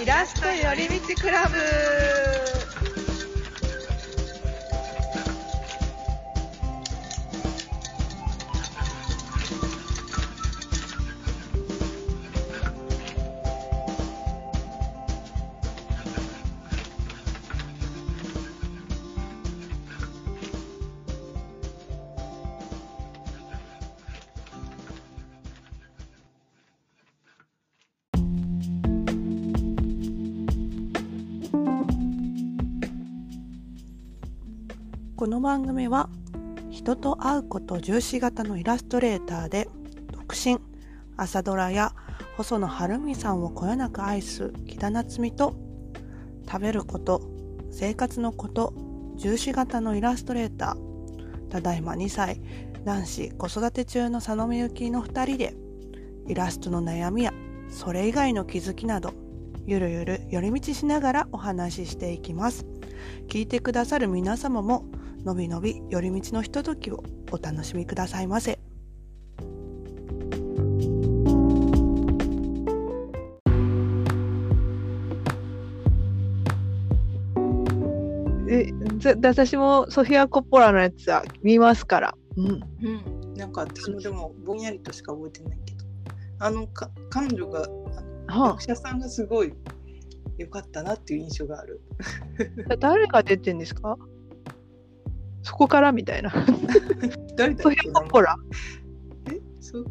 イラスト寄り道クラブこの番組は人と会うこと重視型のイラストレーターで独身朝ドラや細野晴美さんをこよなく愛す木田夏実と食べること生活のこと重視型のイラストレーターただいま2歳男子子育て中の佐野美幸の2人でイラストの悩みやそれ以外の気づきなどゆるゆる寄り道しながらお話ししていきます。聞いてくださる皆様ものびのび寄り道のひとときをお楽しみくださいませ。えぜ私もソフィア・コッポラのやつは見ますから。うん。うん。なんか私もでもぼんやりとしか覚えてないけど。あのか彼女があ。のは役者さんがすごい良かったなっていう印象がある。あ、誰が出てんですか？そこからみたいな。誰だっけ？ソフィア・コッポラ。えそ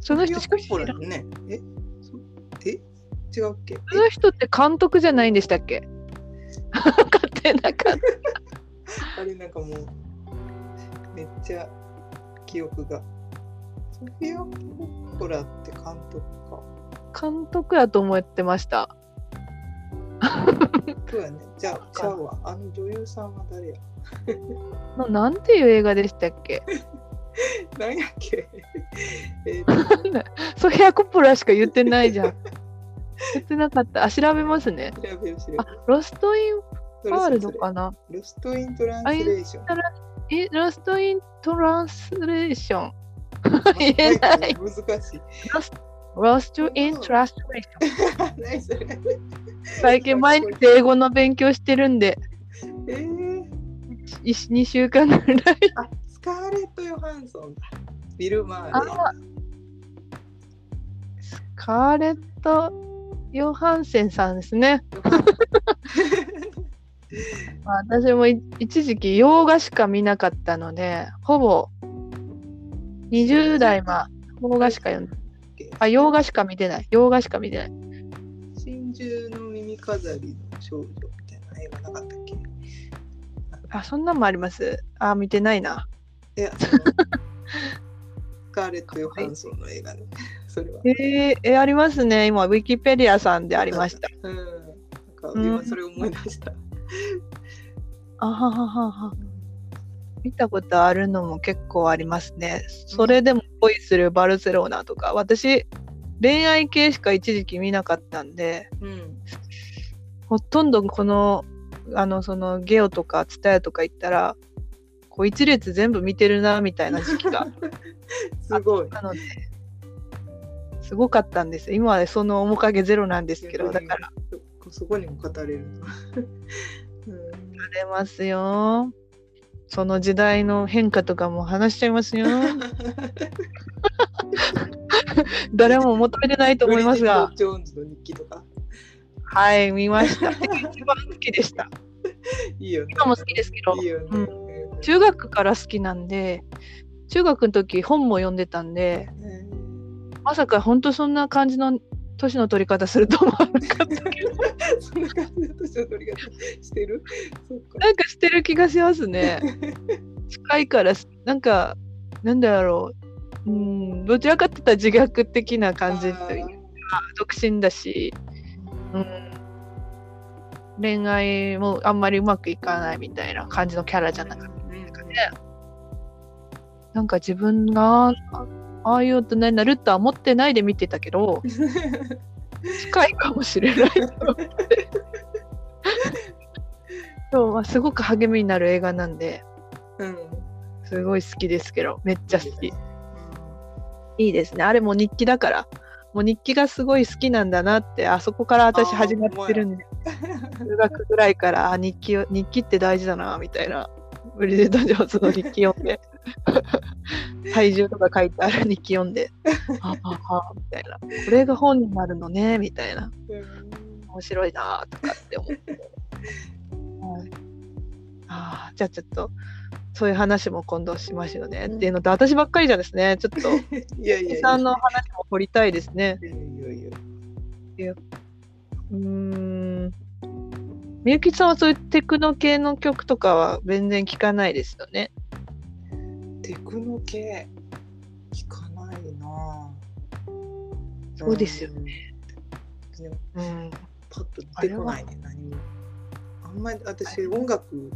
その人しからねえ？そえ？違うっけ？その人って監督じゃないんでしたっけ？勝手な感じ。え あれなんかもうめっちゃ記憶が。ソフィア・コッポラって監督か。監督やと思ってました。そうやねじゃあちゃうわあの女優さんは誰や？のなんていう映画でしたっけ？何やっけ？えーとソフィア・コッポラしか言ってないじゃん。言ってなかった。あ、調べますね。調べよう調べよあ、ロスト・イン・うファールドかな？ロストイントランスレーション。え、ロスト・イン・トランスレーション。言えない。難しい。ロスト・イン・トランスレーション。何それ。最近毎日英語の勉強してるんで、えー、2週間ぐらい。あ、スカーレット・ヨハンソンだ。ビル・マーレあカーレット・ヨハンセンさんですね。ま あ私もい一時期洋画しか見なかったので、ほぼ20代は洋画しか読んであ、洋画しか見てない。洋画しか見てない。真珠の耳飾りの少女みたいな映画なかったっけ？あ、そんなんもあります。あ、見てないな。いや、スカーレット・ヨハンソンの映画ね。それは。えー、えありますね。今、ウィキペディアさんでありました。。うん。なんか今それ思い出した。あはははは。見たことあるのも結構ありますね。それでも恋するバルセロナとか、私、恋愛系しか一時期見なかったんで、うん。ほとんどこの、あの、そのゲオとかツタヤとか行ったら、こう一列全部見てるなみたいな時期が すごい。なので、すごかったんです。今はその面影ゼロなんですけど、だから、そそこにも語れるの。うんあれますよ。その時代の変化とかも話しちゃいますよ。誰も求めてないと思いますがジョーンズの日記とか。はい、見ました。一番好きでした。いいよね。今も好きですけどいいよね。うんうん中学から好きなんで、中学の時本も読んでたんで、ねまさか本当そんな感じの年の取り方すると思わなかったけど、そんな感じの年の取り方してる？なんかしてる気がしますね。近いから、なんか、なんだろう。うん、どちらかって言ったら自虐的な感じというか、独身だし、うん、恋愛もあんまりうまくいかないみたいな感じのキャラじゃなかった。うんなんか自分があああいう大人になるとは思ってないで見てたけど、近いかもしれないと思って。そうまあすごく励みになる映画なんで、うん。すごい好きですけど、めっちゃ好き。いいですね。あれも日記だから、もう日記がすごい好きなんだなってあそこから私始まってるんで中学ぐらいからあ日記を日記って大事だなみたいなブリジット・ジョーンズの日記読んで。体重とか書いてある日記読んで。あああみたいなこれが本になるのねみたいな。面白いなとかって思って、はい、ああじゃあちょっとそういう話も今度しましょうね、うん。っていうのと私ばっかりじゃですね。ちょっと。いやさんの話も掘りたいですね。いやいやいやうーんみゆきさんはそういうテクノ系の曲とかは全然聞かないですよね。テクノ系聞かないな。ぁそうですよね。うん、パッと出てこないね何も。あんまり私音楽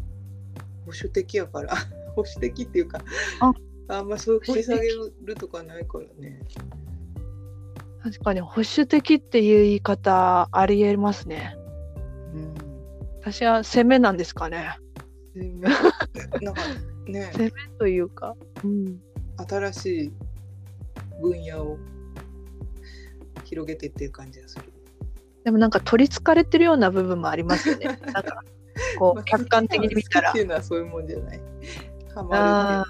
保守的やから 保守的っていうかあ。あんまそう掘り下げるとかないからね。確かに保守的っていう言い方ありえますね。うん私は攻めなんですかね。なんかね攻めというか。うん、新しい分野を広げてっていう感じがするでもなんか取りつかれてるような部分もありますよね。なんかこまあう客観的に見たらっていうのはそういうもんじゃないハマ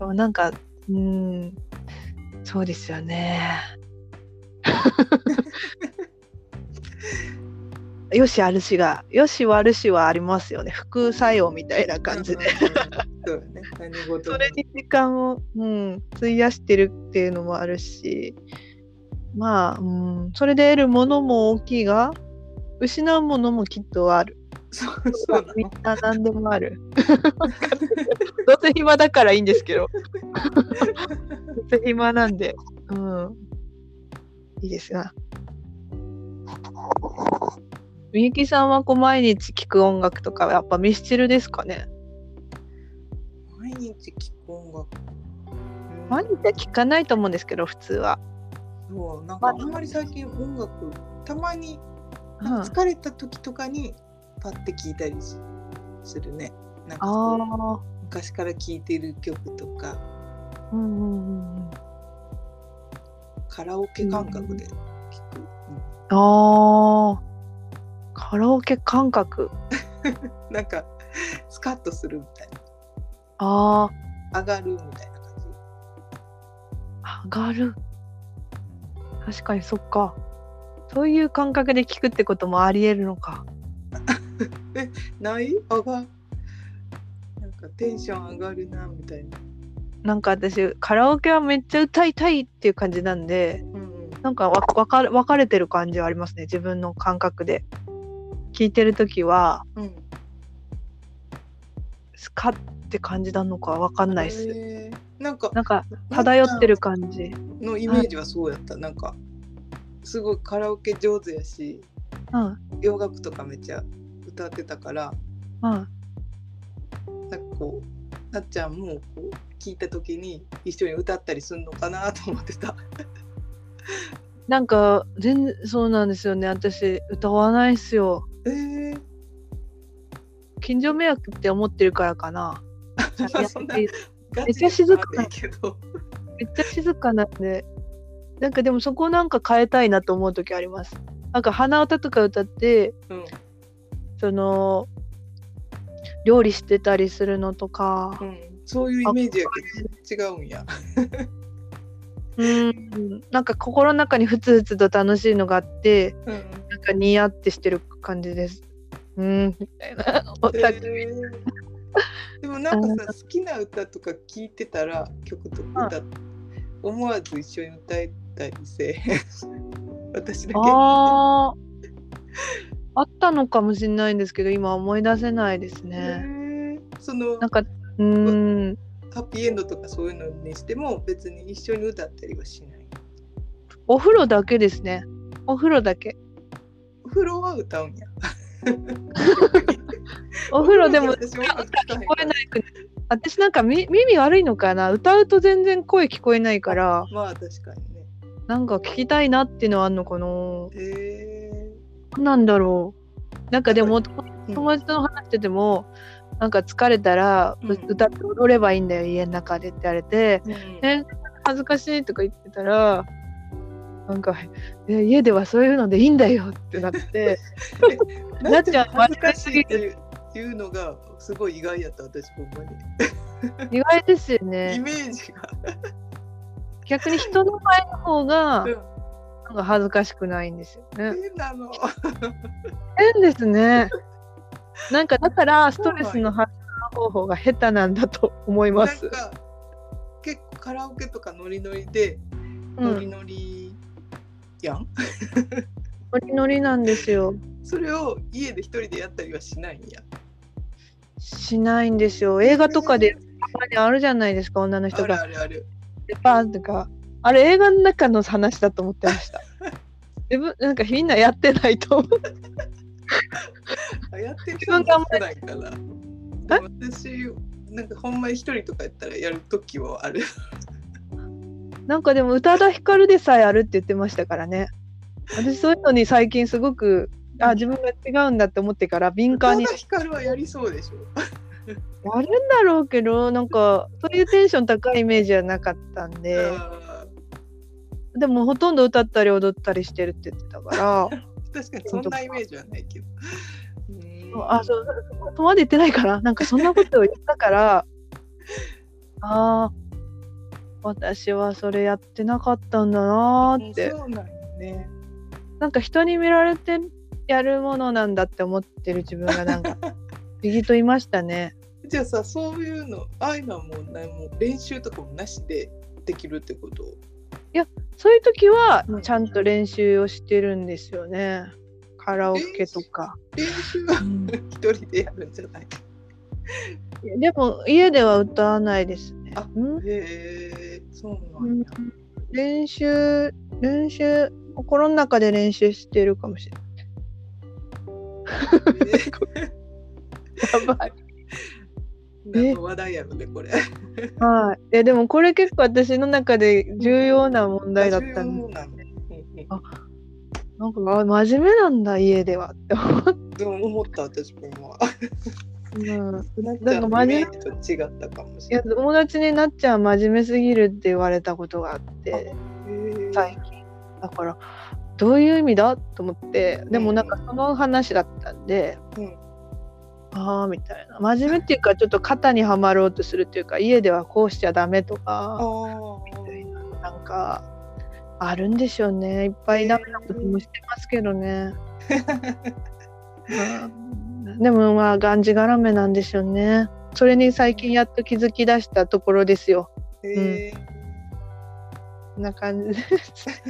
るっなんかうんそうですよね。よしあるしがよし悪しはありますよね副作用みたいな感じで。それに時間を、うん、費やしてるっていうのもあるしまあ、うん、それで得るものも大きいが失うものもきっとある。そうそうなみんの。な何でもある。どうせ暇だからいいんですけど。どうせ暇なんで。うん。いいですが。みゆきさんはこう毎日聴く音楽とかはやっぱミスチルですかね？毎日聴く音楽？うん毎日は聴かないと思うんですけど普通は。そうなんかあんまり最近音楽たまにうんなんか疲れた時とかにパッて聴いたりしするね。なんかこうああ。昔から聴いてる曲とかうんうんうんうん。カラオケ感覚で聴く。ああ。カラオケ感覚。う んなんかスカッとするみたいあな上がるみたいな感じ。あ。上がる。確かにそっか。そういう感覚で聞くってこともありえるのか。ない？上がなんかテンション上がるなみたいな。なんか私カラオケはめっちゃ歌いたいっていう感じなんでうんうんなんかわわか分かれてる感じはありますね自分の感覚で聞いてる時はうん。スカって感じなのかわかんないっす。なんかなんか漂ってる感じ。のイメージはそうやった。なんかすごいカラオケ上手やしうん。洋楽とかめっちゃ歌ってたからうん。なんかこうなっちゃんもこう聞いた時に一緒に歌ったりするのかなと思ってた。なんか全然そうなんですよね。私歌わないっすよえー、近所迷惑って思ってるからかな。めっちゃ静かななけど。っちゃ静かなんで。なんかでもそこなんか変えたいなと思う時あります。なんか鼻歌とか歌ってうん。その料理してたりするのとか。うん、そういうイメージやけど違うんや。うん。なんか心の中にふつふつと楽しいのがあってうんなんかニヤってしてる感じです。うん。みたいな。えー。でもなんかさ好きな歌とか聞いてたら曲とか歌っ思わず一緒に歌えたりせ 私だけ。あー。あったのかもしれないんですけど今思い出せないですへねー。そのなんかうんハッピーエンドとかそういうのにしても別に一緒に歌ったりはしない。お風呂だけですね。お風呂だけ。お風呂は歌うんや。お風呂でも聞こえないく私なんかみ耳悪いのかな。歌うと全然声聞こえないから。まあ確かにね。なんか聞きたいなっていうのはあんのかな。へ何なんだろう。なんかでもえ友達と話しててもなんか疲れたら、うん。歌って踊ればいいんだよ家の中でって言われて、うん。え恥ずかしいとか言ってたらなんかえ家ではそういうのでいいんだよってなって なっちゃん恥ずかしいっていうのがすごい意外やった私ほんまに。意外ですよ イねメージが、逆に人の前の方がうん。なんか恥ずかしくないんですよね。変なの。変ですねなんかだからストレスの発散方法が下手なんだと思います。なんか結構カラオケとかノリノリでうん。ノリノリやん、ノリノリなんですよ。それを家で一人でやったりはしないんや？しないんですよ。映画とかでたまにあるじゃないですか女のある人が。あるあるでパーンとか。あれ映画の中の話だと思ってました。自分なんかみんなやってないと思う あやってる自分が少ないから。私なんかほんまに一人とかやったらやる時はある。なんかでも宇多田ヒカルでさえあるって言ってましたからね。私そういうのに最近すごくあ自分が違うんだって思ってから敏感に。宇多田ヒカルはやりそうでしょ。やるんだろうけどなんかそういうテンション高いイメージはなかったんで。あ でもほとんど歌ったり踊ったりしてるって言ってたから。ー確かにそんなイメージはないけど。うんあそうそ こまで言ってないからなんかそんなことを言ったから ああ私はそれやってなかったんだなーって。そうなんよね。なんか人に見られてやるものなんだって思ってる自分がなんか 不思議といましたね。じゃあさそういうのああいうのはもう何も練習とかもなしでできるってこと？そういう時はうんちゃんと練習をしてるんですよね。カラオケとか。練習は一人でやるんじゃない？でも家では歌わないですね。あうんへえそうなうんんや、練習練習心の中で練習してるかもしれない。やばい。何の話題やろねこれ。はい。いやでもこれ結構私の中で重要な問題だったんで、重要なの。うんうん。あなんかあ真面目なんだ家ではって思った私も今うん。なんか真面目と違ったかもしいれない。や友達になっちゃん真面目すぎるって言われたことがあって最近。だからどういう意味だ？と思って。でもなんかその話だったんで、うんああみたいな。真面目っていうかちょっと肩にはまろうとするっていうか家ではこうしちゃダメとあかーなんかあるんでしょうね。いっぱいダメなこともしてますけどね、うん。でもまあがんじがらめなんでしょうね。それに最近やっと気づき出したところですよ。へー。こんな感じです。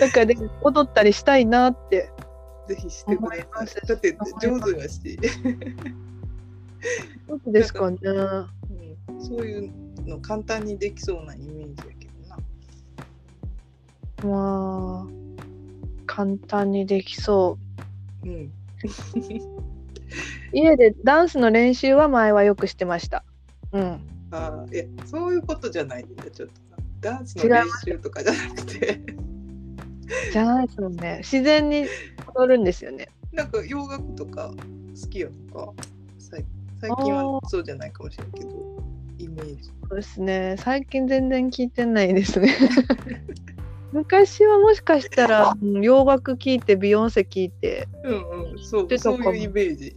なんかで踊ったりしたいなって。ぜひしてくだ思いますだって上手やし、どうですかね。うん、そういうの簡単にできそうなイメージやけどなまあ簡単にできそうんう。家でダンスの練習は前はよくしてました。うん。あーいやそういうことじゃないんだちょっとダンスの練習とかじゃなくてじゃないですもんね。自然に踊るんですよね。なんか洋楽とか好きやのか？最最近はそうじゃないかもしれんけどイメージそうですね。最近全然聞いてないですね。昔はもしかしたら うん洋楽聴いてビヨンセ聴いてうんうんそうそういうイメージ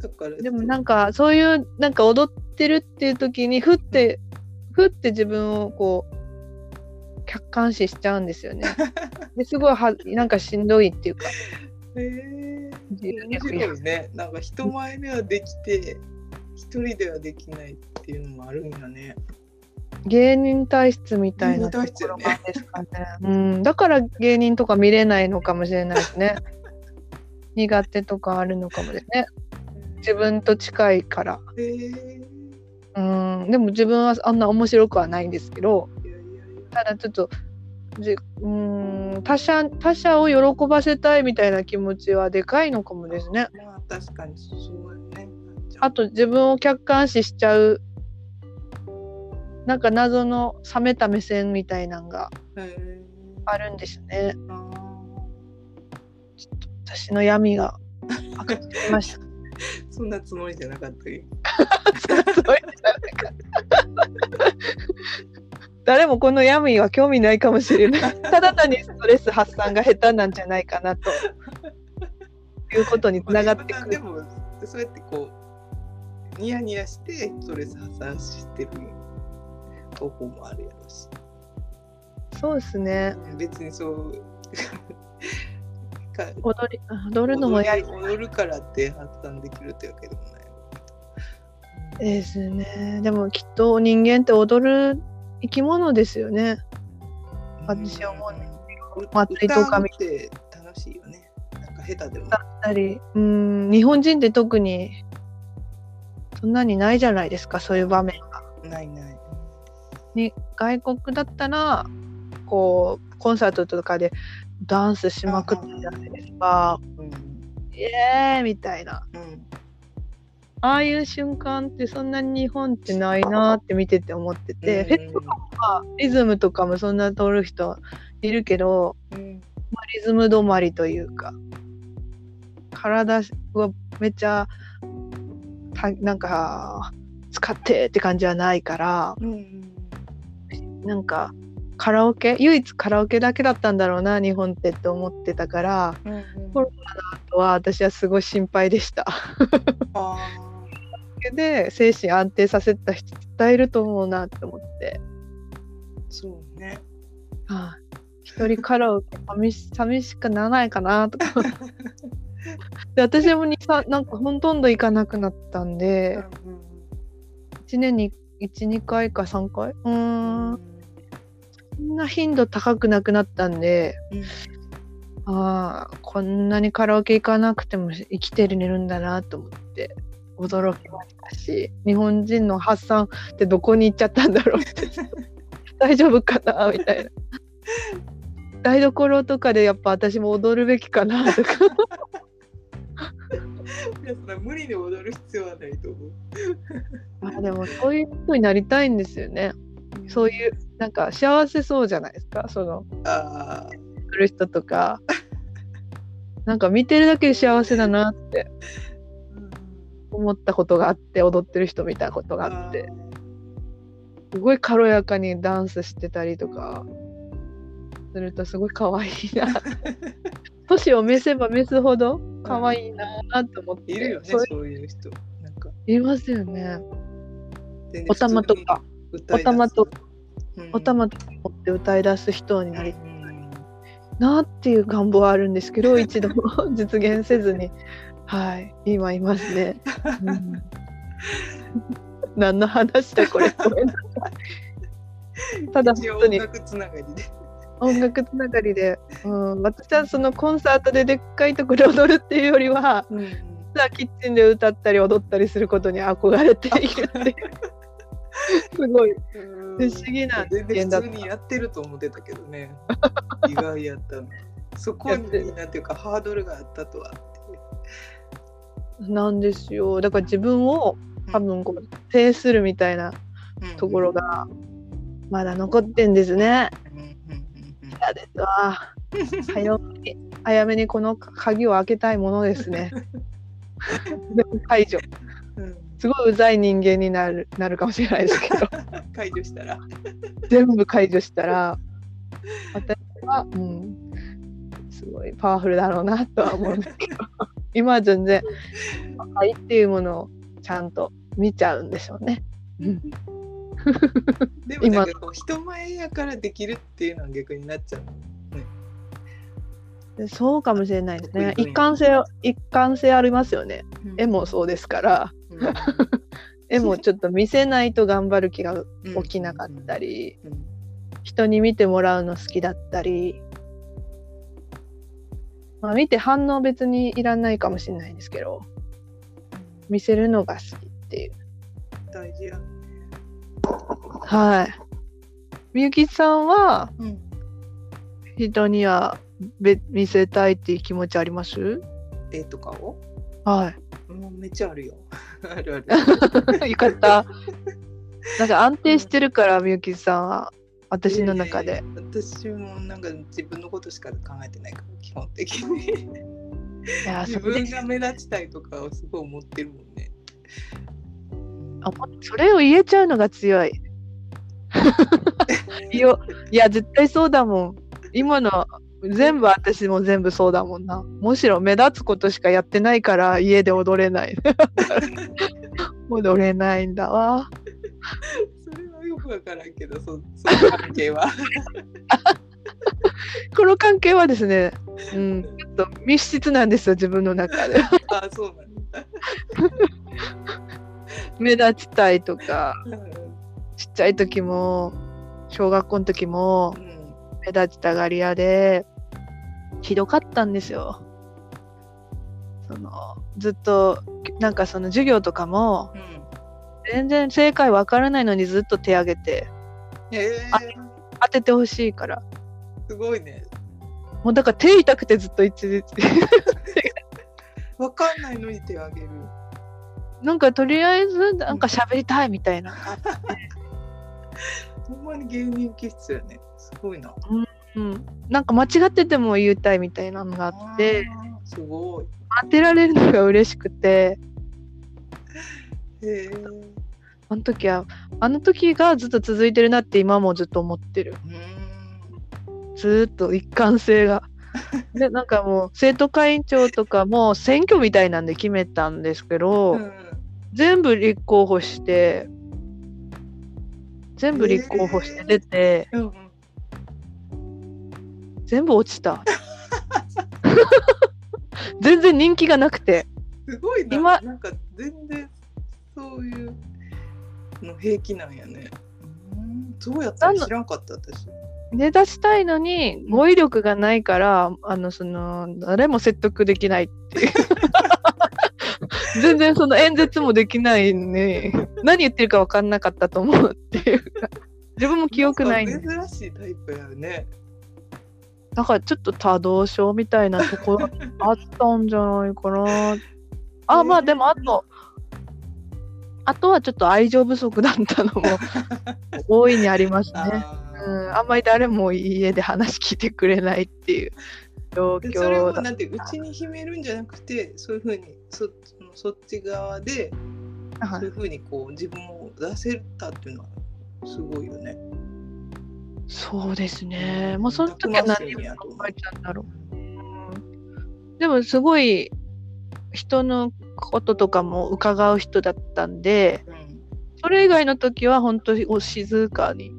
だからでもなんかそういうなんか踊ってるっていう時にふってふって自分をこう客観視しちゃうんですよね。ですごいはなんかしんどいっていうか。へえ面白いねなんか人前ではできて一人ではできないっていうのもあるんやね芸人体質みたいなところなんですかね。うん、だから芸人とか見れないのかもしれないですね。苦手とかあるのかもですね。自分と近いから。うん、でも自分はあんな面白くはないんですけど。ただちょっとじうーん他者他者を喜ばせたいみたいな気持ちはでかいのかもですね。まあ確かにそうやねあと自分を客観視しちゃうなんか謎の冷めた目線みたいなのがあるんですね。あ私の闇が明かしてきました。ー そんなつもりじゃなかったけど誰もこの闇は興味ないかもしれない。ただ単にストレス発散が下手なんじゃないかなということにつながってくる。でもそうやってこうニヤニヤしてストレス発散してる方法もあるやろしそうですね。別にそうか踊り踊るのもやり踊り踊るからって発散できるってわけでもないですね。でもきっと人間って踊る生き物ですよね。私は思うねうん祭りとか見て。楽しいよね。なんか下手でも。だったり、うん、日本人って特にそんなにないじゃないですか、そういう場面が。ないない。に外国だったらこうコンサートとかでダンスしまくってるじゃないですか。うん。イエーイみたいな。うんああいう瞬間ってそんなに日本ってないなって見てて思ってて、フェスとかはリズムとかもそんな通る人いるけど、うんまあリズム止まりというか体はめっちゃたなんか使ってって感じはないからうんなんかカラオケ唯一カラオケだけだったんだろうな日本ってって思ってたからうんうん。コロあとは私はすごい心配でした。あで精神安定させた人絶対いると思うなって思って。ーそうね。はい。一人カラオケ寂し寂しくならないかなとか。で私もにさなんかほとんど行かなくなったんで。うん1年に12回か3回？うん。んそんな頻度高くなくなったんで。うん。ああこんなにカラオケ行かなくても生きてるんだなと思って驚きましたし日本人の発散ってどこに行っちゃったんだろう。っ て大丈夫かなみたいな。台所とかでやっぱ私も踊るべきかなとか。いやそれは無理に踊る必要はないと思う。あでもそういう人になりたいんですよね。そういうなんか幸せそうじゃないですか。そのああ、来る人とか。なんか見てるだけで幸せだなって思ったことがあって踊ってる人見たことがあって。すごい軽やかにダンスしてたりとかするとすごい可愛いな。年を召せば召すほど可愛いなと思って、いるよね、そういう人。なんか。いますよね。全然お玉とか。お玉と、うん。お玉とか持って歌い出す人になりうん。なっていう願望はあるんですけど一度も 実現せずにはい。今いますね、うん。何の話だこれ。ごめんなさい。ただ本当に。音楽つながりで。音楽つながりで、うん、私はそのコンサートででっかいところで踊るっていうよりはうん。キッチンで歌ったり踊ったりすることに憧れているっていう。すごい。不思議な全然普通にやってると思ってたけどね。意外やったの。そこになんていうかハードルがあったとは。なんですよだから自分を多分こう制するみたいなうんところがまだ残ってんですね。嫌ですわ。早めに早めにこの鍵を開けたいものですね。でも解除。うんすごいうざい人間になるなるかもしれないですけど、解除したら。全部解除したら、私は、うん、すごいパワフルだろうなとは思うんですけど、今は全然、愛っていうものをちゃんと見ちゃうんでしょうね。うん。でもなんかこう人前やからできるっていうのは逆になっちゃう。でそうかもしれないですね。一貫性、一貫性ありますよね。絵もそうですから。うん。絵もちょっと見せないと頑張る気が起きなかったり、うん。人に見てもらうの好きだったり、まあ、見て反応別にいらないかもしれないんですけど見せるのが好きっていう。大事や。はい。みゆきさんはうん。人にはべ見せたいっていう気持ちあります？絵とかを？はい。もうめっちゃあるよ。あるある。よかった。なんか安定してるからみゆきさんは私の中でいやいやいや私もなんか自分のことしか考えてないから基本的にいや 自分が目立ちたいとかをすごい思ってるもんね。あそれを言えちゃうのが強い いや、絶対そうだもん。今の、全部私も全部そうだもんな。むしろ目立つことしかやってないから家で踊れない。踊れないんだわ。くわからんけどそ その関係は。この関係はですね、うん、ちょっと密室なんですよ、自分の中で。あそうなんだ。目立ちたいとか、うん。ちっちゃい時も、小学校の時もうん。目立ちたがり屋で、ひどかったんですよ。そのずっと、なんかその授業とかも、うん全然正解わからないのにずっと手挙げて、へえ。あ当ててほしいから。すごいね。もうだから手痛くてずっと一日。わかんないのに手を挙げる。なんかとりあえずなんか喋りたいみたいな。ほんまに芸人気質やね。すごいな。うん。なんか間違ってても言いたいみたいなのがあって、すごい。当てられるのが嬉しくて、あの時は、あの時がずっと続いてるなって今もずっと思ってる。うんずーっと一貫性が。で、なんかもう生徒会長とかも選挙みたいなんで決めたんですけど、うん全部立候補して、全部立候補して出て、うんうん全部落ちた。全然人気がなくて。すごいな今なんか全然そういうの平気なんやね。うん。そうやったら知らんかった私。出だしたいのに語彙力がないから、あのその誰も説得できないっていう。全然その演説もできないね何言ってるか分かんなかったと思うっていう。か自分も記憶ないんでんか珍しいタイプやね。だからちょっと多動症みたいなところあったんじゃないかな。あ まあでもあとあとはちょっと愛情不足だったのも 大いにありますね。あうーん、あんまり誰も家で話聞いてくれないっていう状でそれを。なんてうちに秘めるんじゃなくてそういうふうにそそっち側ではいそういうふうにこう自分を出せたっていうのはすごいよね。そうですね。もうその時は何を考えちゃうんだろう。うんでもすごい人のこととかも伺う人だったんで、うんそれ以外の時は本当にお静かに。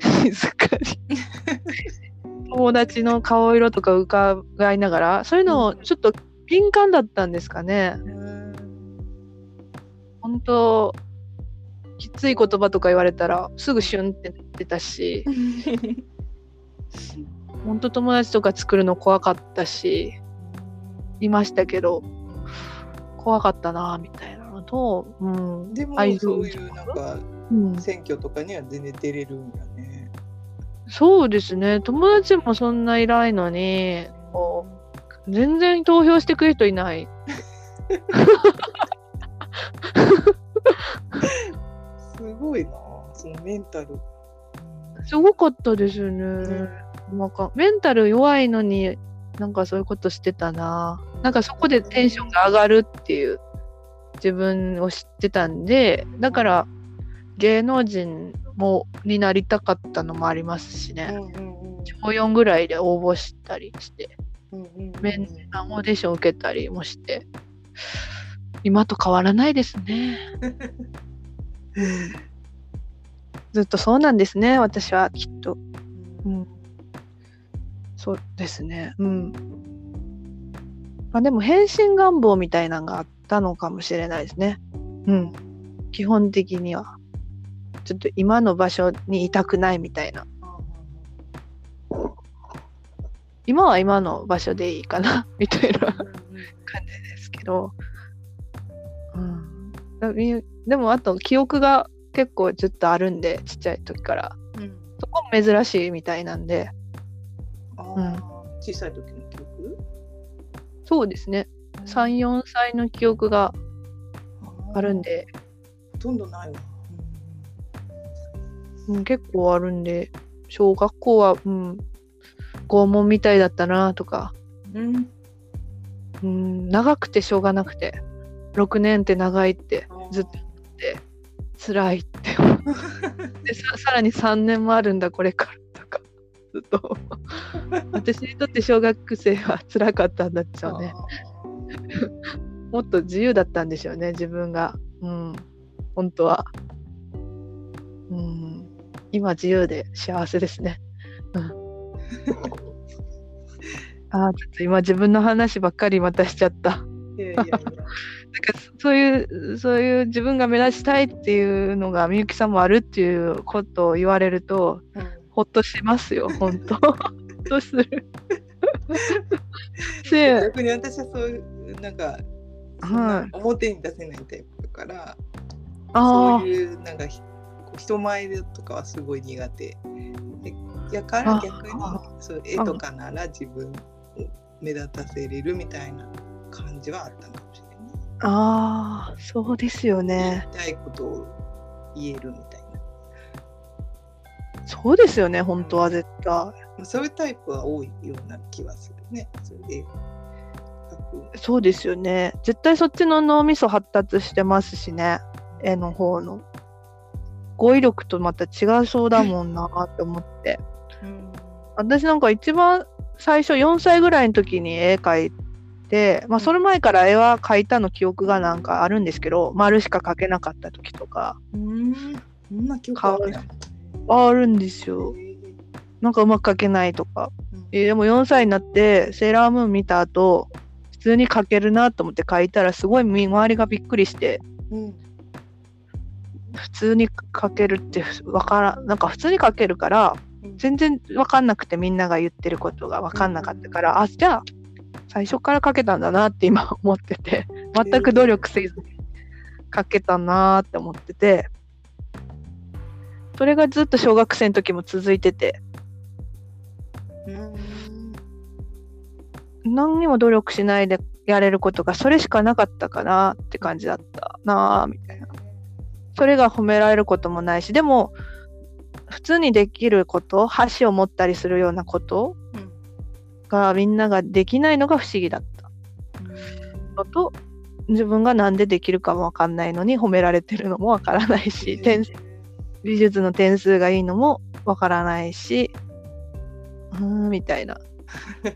静かに。友達の顔色とか伺いながら、そういうのをちょっと敏感だったんですかね。本当きつい言葉とか言われたらすぐシュンってなってたし 本当友達とか作るの怖かったしいましたけど怖かったなみたいなのと、うん、でもそういうなんかうん、選挙とかには全然出れるんやね。そうですね友達もそんないないのにこう全然投票してくれる人いないすごいなそのメンタル。すごかったですよね。なんかメンタル弱いのになんかそういうことしてたな。なんかそこでテンションが上がるっていう自分を知ってたんで、だから芸能人もになりたかったのもありますしね。小4ぐらいで応募したりして、面談オーディション受けたりもして、今と変わらないですね。う んずっとそうなんですね、私はきっと。うん、そうですね。うん。まあでも変身願望みたいなのがあったのかもしれないですね。うん。基本的には。ちょっと今の場所にいたくないみたいな。今は今の場所でいいかな みたいな感じですけど。うん。でもあと記憶が結構ずっとあるんで、ちっちゃい時から。そこも珍しいみたいなんで。小さい時の記憶？そうですね。3、4歳の記憶があるんで、ほとんどないわ。うん、結構あるんで、小学校は、うん、拷問みたいだったなとか、うん。うん、長くてしょうがなくて、6年って長いって、ずっと辛いって思って。でささらに3年もあるんだこれからずっと。私にとって小学生は辛かったんだでしょうね。もっと自由だったんでしょうね自分が。うん。本当は。うん。今自由で幸せですね。うん。あーちょっと今自分の話ばっかりまたしちゃった。いやいやいや。なんかそういうそういう自分が目立ちたいっていうのがみゆきさんもあるっていうことを言われるとうんほっとしますよ 本当ほっとする。逆に私はそういうなんか、そんな表に出せないタイプだからあそういうなんかひこう人前でとかはすごい苦手。でやからあ逆にそう絵とかなら自分を目立たせれるみたいな感じはあったのかもしれない。ね。あーそうですよね。言いたいことを言えるみ。そうですよね本当は絶対。まあそういうタイプは多いような気はするね。それでそうですよね。絶対そっちの脳みそ発達してますしね。絵の方の。語彙力とまた違うそうだもんなって思って。うん。私なんか一番最初4歳ぐらいの時に絵描いて、まあ、その前から絵は描いたの記憶がなんかあるんですけど丸しか描けなかった時とか。うん。そんな記憶あるあるんですよ。なんかうまく描けないとか。えーでも4歳になってセーラームーン見た後普通に描けるなと思って描いたらすごい周りがびっくりして。うん。普通に描けるってわからなんか普通に描けるから全然分かんなくてみんなが言ってることが分かんなかったからあじゃあ最初から書けたんだなって今思ってて全く努力せずに書けたなって思っててそれがずっと小学生の時も続いてて。うん何にも努力しないでやれることがそれしかなかったかなって感じだったなあみたいな。それが褒められることもないしでも普通にできること箸を持ったりするようなことうんがみんなができないのが不思議だった。のと自分がなんでできるかもわかんないのに褒められてるのもわからないし点美術の点数がいいのもわからないしうーんみたいな。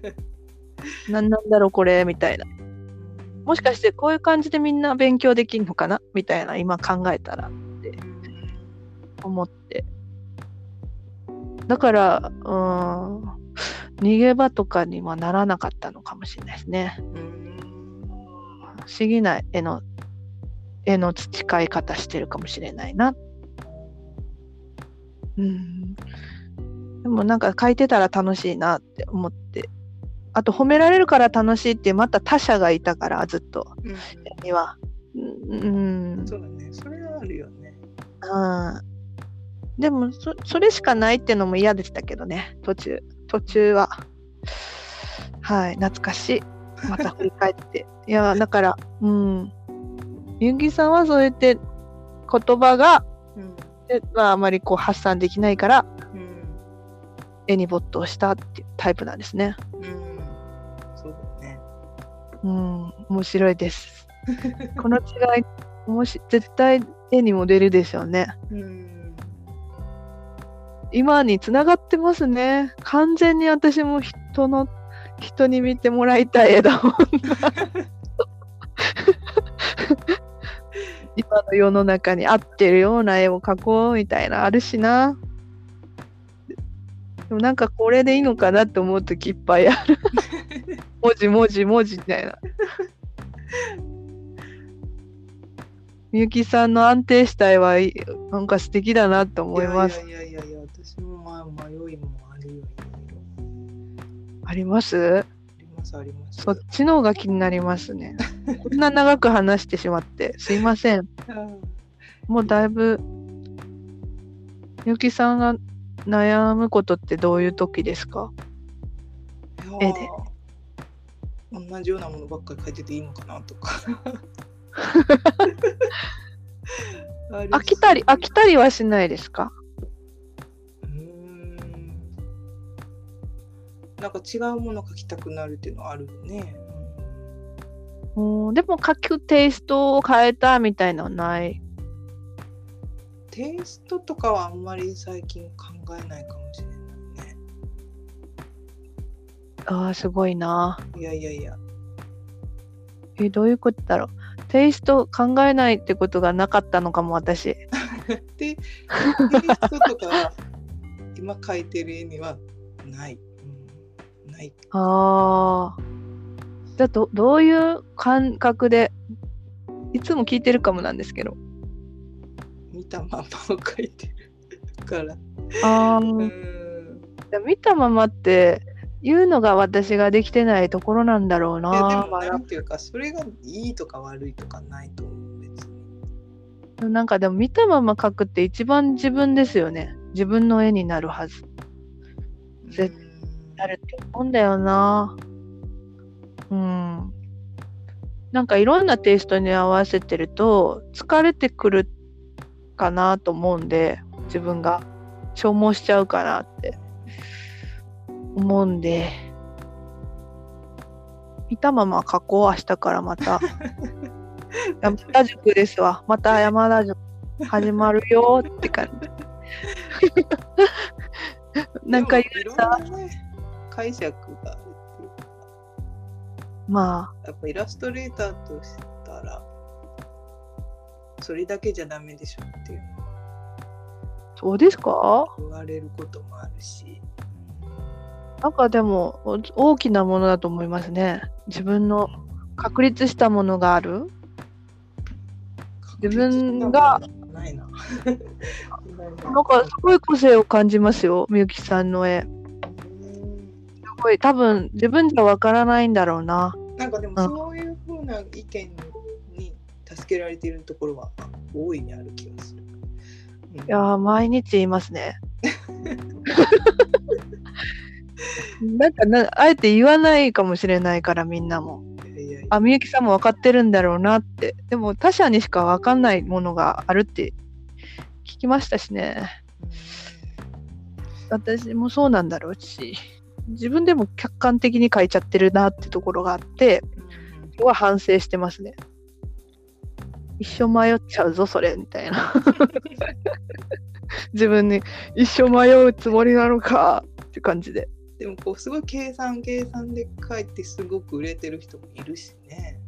何なんだろうこれみたいな。もしかしてこういう感じでみんな勉強できるのかな？みたいな今考えたら。思って。だからうーん逃げ場とかにはならなかったのかもしれないですね。うん。不思議な絵の絵の培い方してるかもしれないなうん。でもなんか描いてたら楽しいなって思って。あと褒められるから楽しいってまた他者がいたからずっと。うん絵には。うん。そうだね。それはあるよね。うん。でもそそれしかないってのも嫌でしたけどね。途中。途中は。はい。懐かしい。また振り返って。いやだからうん。ゆぎさんはそうやって言葉がうんで、まあ、あまりこう発散できないからうん絵に没頭したっていうタイプなんですね。うん。そうだね。うん面白いです。この違いもし絶対絵にも出るでしょうね。うん。今につながってますね。完全に私も人の人に見てもらいたい絵だもんな。今の世の中に合ってるような絵を描こうみたいなあるしな。でもなんかこれでいいのかなって思う時いっぱいある。文字文字文字みたいな。みゆきさんの安定した絵はなんか素敵だなって思います。いやいやいやいや私もまあ迷いもあるよあります？ますあります。そっちの方が気になりますね。こんな長く話してしまって、すいません。もうだいぶ、ゆきさんが悩むことってどういう時ですか？絵絵で。同じようなものばっかり描いてていいのかなとか。飽きたり、飽きたりはしないですか？なんか違うもの描きたくなるっていうのはあるよね。うんでも書くテイストを変えたみたいなのはない？テイストとかはあんまり最近考えないかもしれないね。ああ、すごいな。いやいやいや。え、どういうことだろう？テイスト考えないってことがなかったのかも、私。で、テイストとかは今描いてる絵にはない。うん、ない。ああ。じゃあど、どういう感覚で、いつも聞いてるかもなんですけど。見たままを描いてるから。ああ。うん。見たままって言うのが私ができてないところなんだろういやでな。もなんていうかそれがいいとか悪いとかないと思う別に。なんかでも見たまま描くって一番自分ですよね。自分の絵になるはず。絶うんなると思うんだよな。うん。なんかいろんなテイストに合わせてると疲れてくるかなと思うんで、自分が消耗しちゃうかなって思うんで、見たまま描こう明日からまた。山田塾ですわ。また山田塾始まるよって感じ。なんかでもいろんなね解釈があるっていうかまあ、やっぱイラストレーターとしたらそれだけじゃダメでしょっていうそうですか？言われることもあるし。なんかでもお大きなものだと思いますね。自分の確立したものがある。自分がないな。なんかすごい個性を感じますよ、みゆきさんの絵。すごい、多分自分じゃわからないんだろうな。なんかでもそういうふうな意見に助けられているところは大いにある気がする。うんいやー、毎日言いますね。なんかな、あえて言わないかもしれないから、みんなも。あ、みゆきさんも分かってるんだろうなって。でも他者にしか分かんないものがあるって聞きましたしね。私もそうなんだろうし、自分でも客観的に書いちゃってるなってところがあって、うん今日は反省してますね。一生迷っちゃうぞ、それ、みたいな。自分に一生迷うつもりなのかって感じで。でもこうすごい計算計算で書いてすごく売れてる人もいるしね。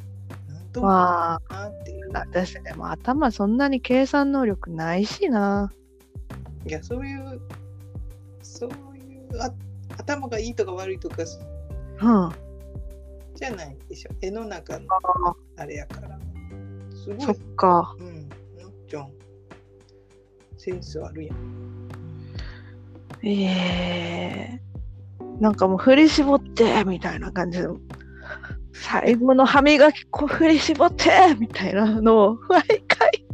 なんともまあ、なっていう。私でも頭そんなに計算能力ないしな。いやそういうそういうあ頭がいいとか悪いとかうん。じゃないでしょ。絵の中のああれやから。すごい。そっか。うん。のっちゃん。センスあるやん。ええなんかもう振り絞ってみたいな感じの最後の歯磨き粉振り絞ってみたいなのを毎回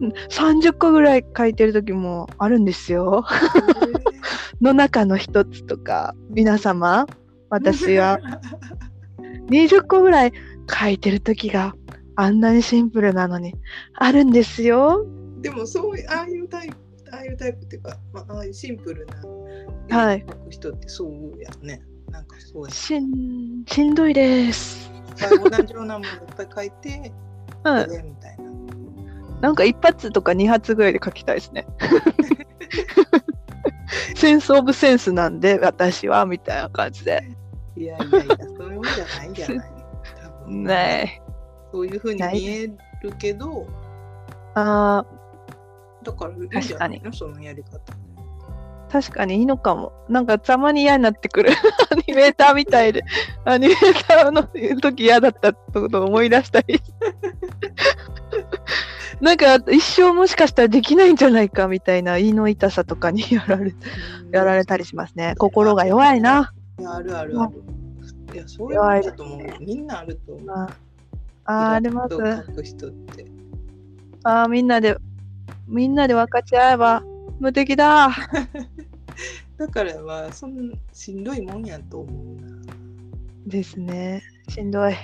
30個ぐらい書いてる時もあるんですよ。の中の一つとか皆様私は 20個ぐらい書いてる時があんなにシンプルなのにあるんですよ。でもそういうああいうタイプああいうタイプっていうか、まあ、ああいうシンプルなはい人ってそうやね。なんかそうや。しんしんどいです。同じようなものいっぱい描いて、はいみたいな。なんか一発とか二発ぐらいで書きたいですね。センスオブセンスなんで私はみたいな感じで。いやいやいや、そういうもんじゃないんじゃない多分ねそういうふうに見えるけど、あだからいいんじゃ確かにないのそのやり方。ー確かにいいのかも。なんかたまに嫌になってくる。アニメーターみたいで。アニメーターの時嫌だったことを思い出したり。なんか一生もしかしたらできないんじゃないかみたいな胃の痛さとかにやられやられたりしますね。心が弱いな。あるあるある。いや、そういうもんだと思う。みんなあると思う。ああーあります。ああ、みんなで、みんなで分かち合えば無敵だ。だからまあ、そんしんどいもんやと思うな。ですね。しんどい。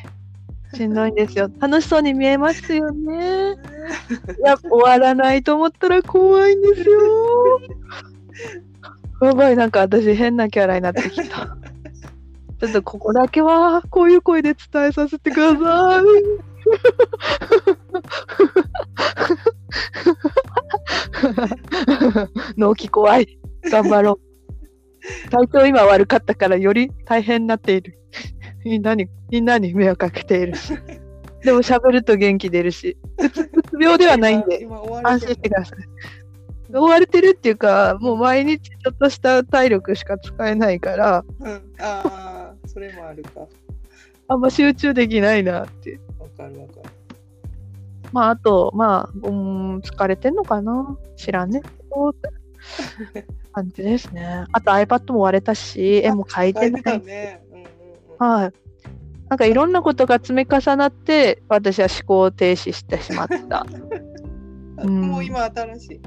しんどいんですよ。楽しそうに見えますよね。いや、終わらないと思ったら怖いんですよ。やばい、なんか私変なキャラになってきた。ちょっとここだけはこういう声で伝えさせてください。納期怖い。頑張ろう。体調今悪かったからより大変になっている。みんなに、みんなに迷惑かけているし。でも喋ると元気出るし。うつうつ病ではないんで、安心してください。追われてるっていうか、もう毎日ちょっとした体力しか使えないから、うん、ああ、それもあるか。あんま集中できないなって。わかるわかる。まあ、あと、まあ、うーん、疲れてんのかな？知らんね。感じですね。あと iPad も割れたし、絵も描いてない。ね。はい。なんかいろんなことが積み重なって、私は思考停止してしまった。あ うんもう今新しい。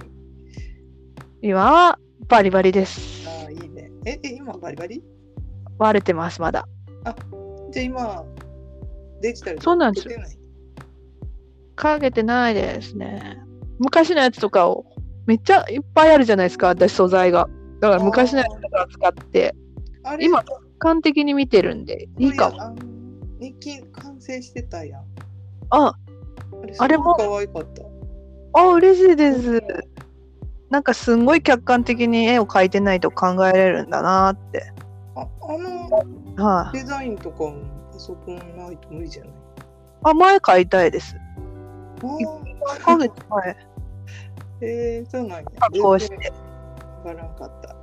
今はバリバリです。ああ、いいね。え、え今バリバリ？割れてます、まだ。じゃあ今、デジタルそうなんです出てない？かけてないですね。昔のやつとかを、めっちゃいっぱいあるじゃないですか、私素材が。だから昔のやつとか使って、あれ今、客観的に見てるんで、いいかも。日記完成してたやん。あ、あれも可愛かった。あ、嬉しいです。なんかすんごい客観的に絵を描いてないと考えれるんだなって。ああのはい、デザインとかもパソコンないと無理じゃないあ。前描いたいです。あ1ヶ月前。ーえー、そうなんや。加工して。わからんかった。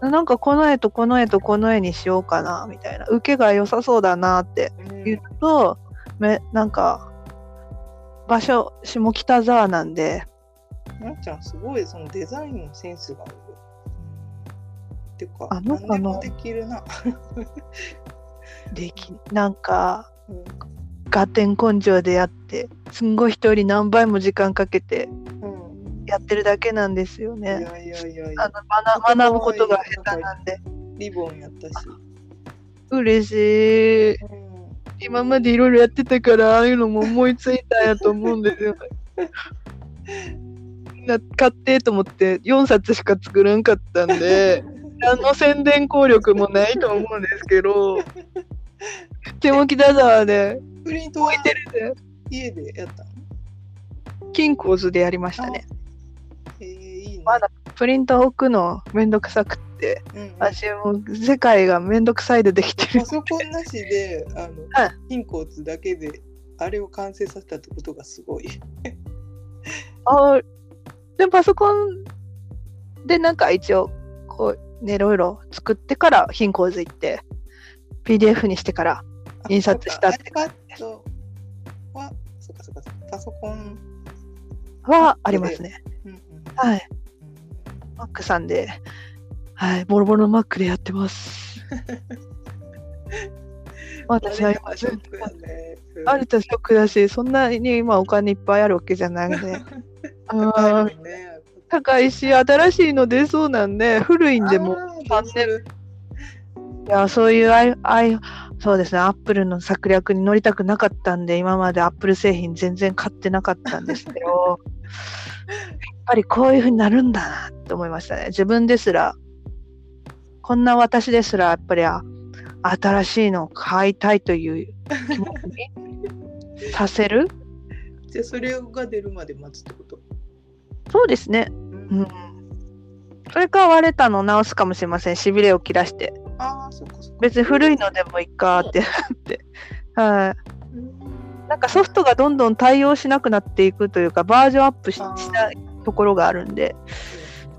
なんかこの絵とこの絵とこの絵にしようかなみたいな。受けが良さそうだなってうん。言うと、めなんか場所下北沢なんで。なっちゃんすごいそのデザインのセンスがあるよ。うん。てか、あの何でもできるな。できなんかうん。ガテン根性でやってすんごい人より何倍も時間かけてうんやってるだけなんですよいね。やいやいやいやあの学学ぶことが下手なんでリボンやったし。嬉しい。うん今までいろいろやってたからああいうのも思いついたんやと思うんですよね。な買ってと思って4冊しか作らんかったんで 何の宣伝効力もないと思うんですけど下北沢でプリントは置いてるで家でやったの？金庫図でやりましたね。まだプリント置くのめんどくさくってうんうん私もう世界がめんどくさいでできてるパ。ソコンなしで、あの、はい金庫打つだけで、あれを完成させたってことがすごい。あでパソコンでなんか一応こうねいろいろ作ってから貧困図行って PDF にしてから印刷したって感じは、そっかそか、パソコン。はありますね。うんうんはい。うん Mac さんで、はい、ボロボロの Mac でやってます。私は今ね。うんあるとショックだし、そんなに今お金いっぱいあるわけじゃない んで。高いね高いし、新しいの出そうなんで、古いんでもあーどうするいや、そういうあいあい、そうですね、アップルの策略に乗りたくなかったんで、今までアップル製品全然買ってなかったんですけど、やっぱりこういう風になるんだなって思いましたね。自分ですら、こんな私ですら、やっぱりあ新しいのを買いたいという気持ちに させるじゃあそれが出るまで待つってこと？そうですね。ううん。それから割れたのを直すかもしれません。しびれを切らして。ああ、そっかそっか。別に古いのでもいいかってなって。はい。うんなんかソフトがどんどん対応しなくなっていくというか、バージョンアップししたところがあるんで、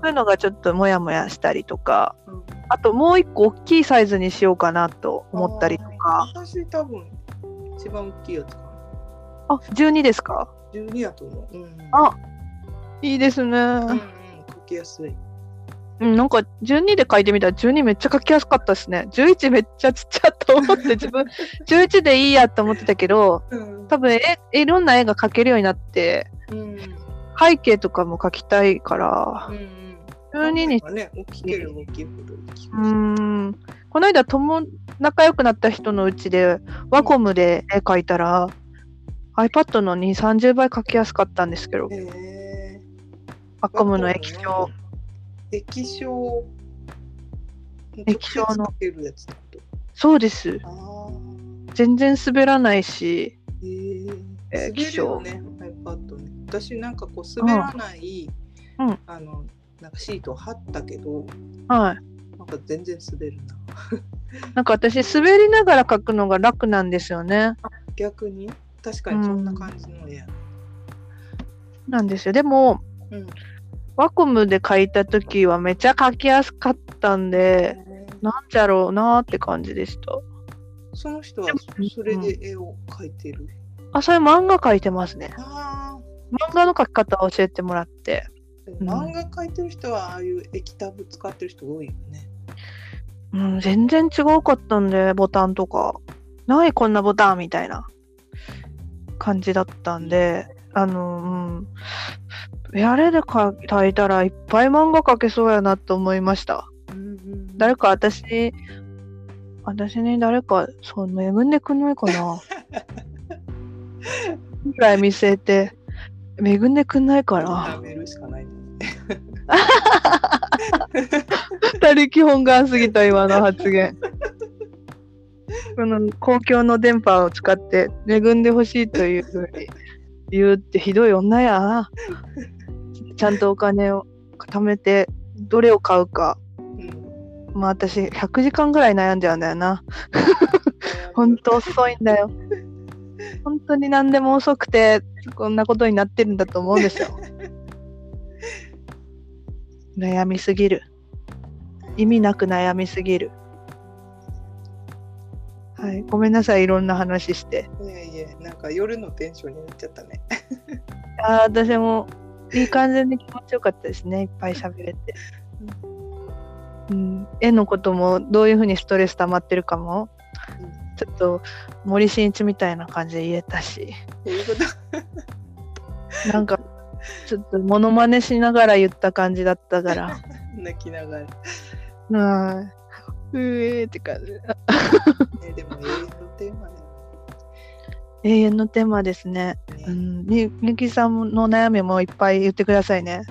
そういうのがちょっとモヤモヤしたりとか、うんあともう一個大きいサイズにしようかなと思ったりとか、私多分一番大きいやつかな。あ、12ですか？12やと思う。うん、あいいですね。うんうん、書きやすい。うん、なんか12で書いてみたら12めっちゃ書きやすかったですね。11めっちゃちっちゃと思って自分 11でいいやと思ってたけど、うん多分えいろんな絵が描けるようになって、うん背景とかも描きたいからう、ん12にね、大きければ大きいほど大きい。うーんこの間友仲良くなった人のうちでワコムで絵描いたら、iPad の2、30倍描きやすかったんですけど、へえワコムの液晶。液晶。液晶の直接かけるやつだと。そうです。全然滑らないし、へえ。えー滑るよね、iPad ね。私なんかこう滑らない、うんあのなんかシートを貼ったけどはい。なんか全然滑るな なんか私、滑りながら書くのが楽なんですよね。逆に？確かにそんな感じの絵やなんですよ。でも、うんワコムで書いた時はめちゃ書きやすかったんで、なんじゃろうなーって感じでした。その人はそれで絵を描いてる、あ、それ漫画書いてますね。あ漫画の書き方を教えてもらって。ー漫画描いてる人はああいう液タブ使ってる人多いよねうん、全然違うかったんで、ボタンとか。ないこんなボタンみたいな感じだったんで、あの、うん。やれで書いたらいっぱい漫画描けそうやなと思いました。誰か私、私に誰か、そう、恵んでくんないかな。ぐらい見据えて、恵んでくんないか貯な。めるしかない他力本願すぎた今の発言。この公共の電波を使って恵んでほしいというふうに言うってひどい女やな。ちゃんとお金を貯めてどれを買うか。うんまあ私100時間ぐらい悩んじゃうんだよな。本当遅いんだよ。本当に何でも遅くてこんなことになってるんだと思うんですよ。悩みすぎる。意味なく悩みすぎる。はい、ごめんなさい、いろんな話して。いやいやなんか夜のテンションになっちゃったね。あー私もいい感じで気持ちよかったですね、いっぱい喋れて。うん、絵のこともどういうふうにストレス溜まってるかも、ちょっと森進一みたいな感じで言えたし。そういうこと？なんか、ちょっとモノマネしながら言った感じだったから。泣きながら、ね、はい。うえーって感じ。でも 永遠のテーマ永遠のテーマですね。うん。みみゆきさんの悩みもいっぱい言ってくださいね。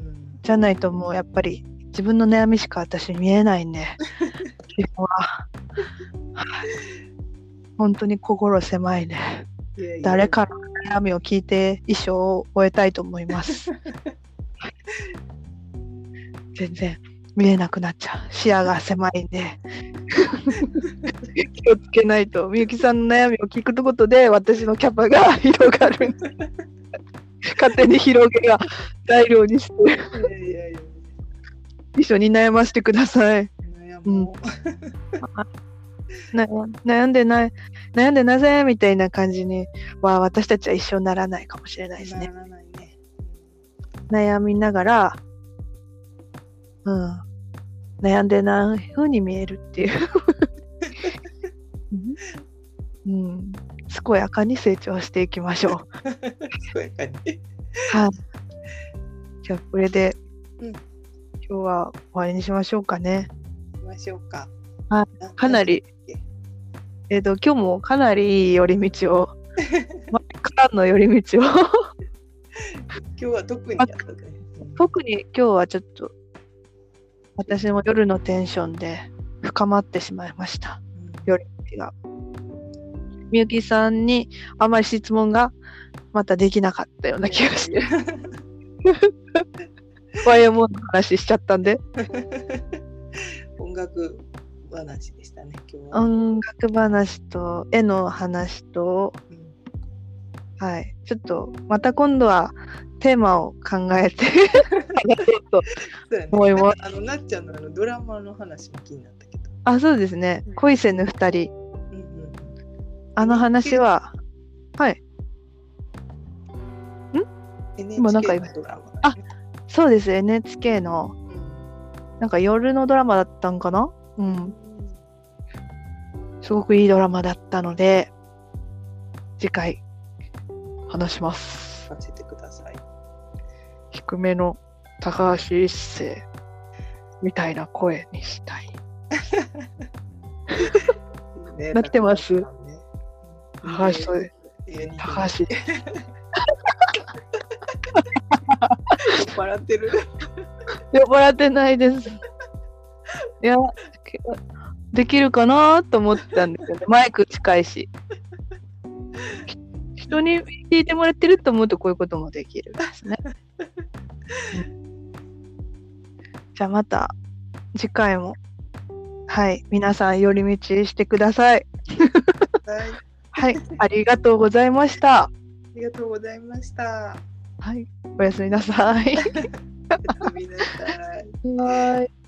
うんじゃないともうやっぱり自分の悩みしか私見えないんで。基本は。はい本当に心狭いね。誰かの悩みを聞いて一生を終えたいと思います。全然見えなくなっちゃう。視野が狭いんで。気をつけないと。みゆきさんの悩みを聞くことで私のキャパが 広がる。勝手に広げが材料にして一緒に悩ませてください。悩んでない、悩んでなぜみたいな感じには私たちは一緒にならないかもしれないですね。ね悩みながら、うん、悩んでない風に見えるっていう。うん、うん。健やかに成長していきましょう。そうやかに。はい。じゃあ、これで、うん。今日は終わりにしましょうかね。行きましょうか。はかなり、えっ、と、今日もかなりいい寄り道を、まからの寄り道を、今日は特に特に今日はちょっと、私も夜のテンションで深まってしまいました。寄り道が。みゆきさんにあまり質問がまたできなかったような気がして、YMO の話しちゃったんで、音楽話でしたね今日は、音楽話と絵の話と、うん。はい、ちょっとまた今度はテーマを考えてね思いますあのなっちゃんのあのドラマの話も気になったけど、あ、そうですね。恋せぬ二人。うんうん、あの話は、はい。NHK 今なんか今のドラマ、あそうです。NHK の、なんか夜のドラマだったんかな？うん。すごくいいドラマだったので、次回、話します。低めの高橋一生みたいな声にしたい。ねなってます高橋高橋。笑ってる酔っ払ってないです。いや、けできるかなと思ったんですけど、マイク近いし。ひ人に聞いてもらってると思うとこういうこともできるんですね。じゃあまた次回もはい皆さん寄り道してください。はい。はいありがとうございました。ありがとうございました。はいおやすみなさい。おやすみなさい。はい